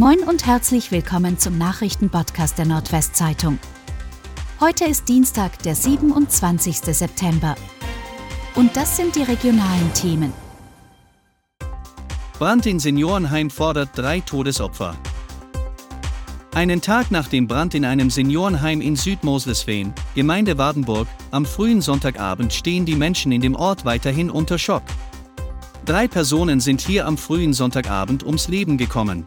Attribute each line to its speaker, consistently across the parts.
Speaker 1: Moin und herzlich willkommen zum Nachrichtenpodcast der Nordwestzeitung. Heute ist Dienstag, der 27. September. Und das sind die regionalen Themen.
Speaker 2: Brand in Seniorenheim fordert drei Todesopfer. Einen Tag nach dem Brand in einem Seniorenheim in Südmoslesveen, Gemeinde Wardenburg, am frühen Sonntagabend stehen die Menschen in dem Ort weiterhin unter Schock. Drei Personen sind hier am frühen Sonntagabend ums Leben gekommen.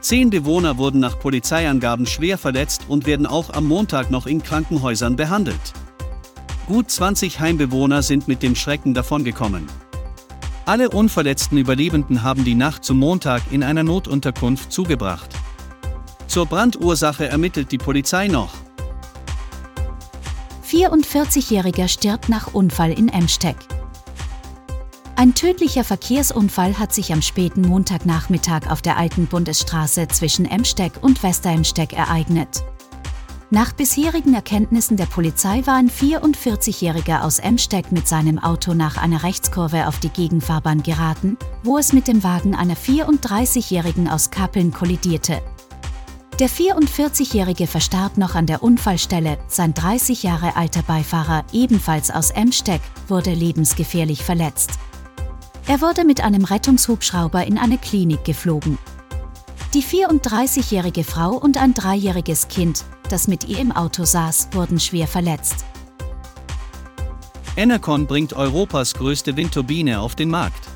Speaker 2: Zehn Bewohner wurden nach Polizeiangaben schwer verletzt und werden auch am Montag noch in Krankenhäusern behandelt. Gut 20 Heimbewohner sind mit dem Schrecken davongekommen. Alle unverletzten Überlebenden haben die Nacht zum Montag in einer Notunterkunft zugebracht. Zur Brandursache ermittelt die Polizei noch.
Speaker 1: 44-Jähriger stirbt nach Unfall in Emsteck. Ein tödlicher Verkehrsunfall hat sich am späten Montagnachmittag auf der alten Bundesstraße zwischen Emsteck und Westeremsteck ereignet. Nach bisherigen Erkenntnissen der Polizei war ein 44-Jähriger aus Emsteck mit seinem Auto nach einer Rechtskurve auf die Gegenfahrbahn geraten, wo es mit dem Wagen einer 34-Jährigen aus Kappeln kollidierte. Der 44-Jährige verstarb noch an der Unfallstelle, sein 30 Jahre alter Beifahrer, ebenfalls aus Emsteck, wurde lebensgefährlich verletzt. Er wurde mit einem Rettungshubschrauber in eine Klinik geflogen. Die 34-jährige Frau und ein dreijähriges Kind, das mit ihr im Auto saß, wurden schwer verletzt.
Speaker 2: Enercon bringt Europas größte Windturbine auf den Markt.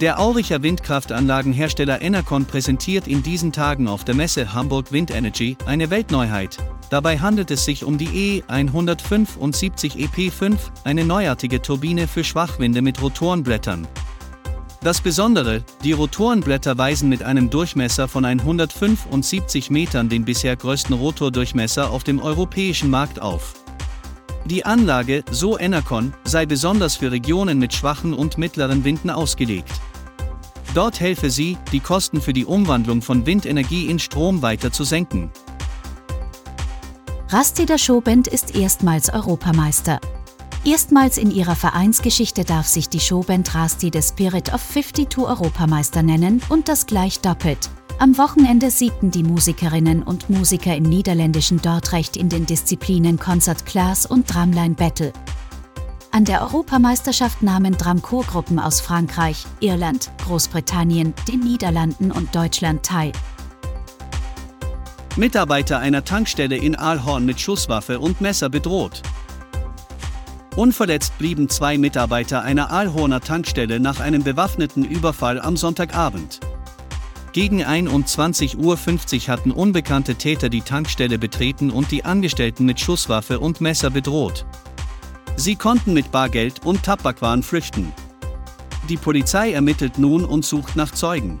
Speaker 2: Der Auricher Windkraftanlagenhersteller Enercon präsentiert in diesen Tagen auf der Messe Hamburg Wind Energy eine Weltneuheit. Dabei handelt es sich um die E175 EP5, eine neuartige Turbine für Schwachwinde mit Rotorenblättern. Das Besondere, die Rotorenblätter weisen mit einem Durchmesser von 175 Metern den bisher größten Rotordurchmesser auf dem europäischen Markt auf. Die Anlage, so Enercon, sei besonders für Regionen mit schwachen und mittleren Winden ausgelegt. Dort helfe sie, die Kosten für die Umwandlung von Windenergie in Strom weiter zu senken.
Speaker 1: Rasti der Showband ist erstmals Europameister. Erstmals in ihrer Vereinsgeschichte darf sich die Showband Rasti the Spirit of 52 Europameister nennen und das gleich doppelt. Am Wochenende siegten die Musikerinnen und Musiker im niederländischen Dordrecht in den Disziplinen Concert Class und Drumline Battle. An der Europameisterschaft nahmen Dramchorgruppen aus Frankreich, Irland, Großbritannien, den Niederlanden und Deutschland teil.
Speaker 2: Mitarbeiter einer Tankstelle in Aalhorn mit Schusswaffe und Messer bedroht. Unverletzt blieben zwei Mitarbeiter einer Aalhorner Tankstelle nach einem bewaffneten Überfall am Sonntagabend. Gegen 21.50 Uhr hatten unbekannte Täter die Tankstelle betreten und die Angestellten mit Schusswaffe und Messer bedroht. Sie konnten mit Bargeld und Tabakwaren flüchten. Die Polizei ermittelt nun und sucht nach Zeugen.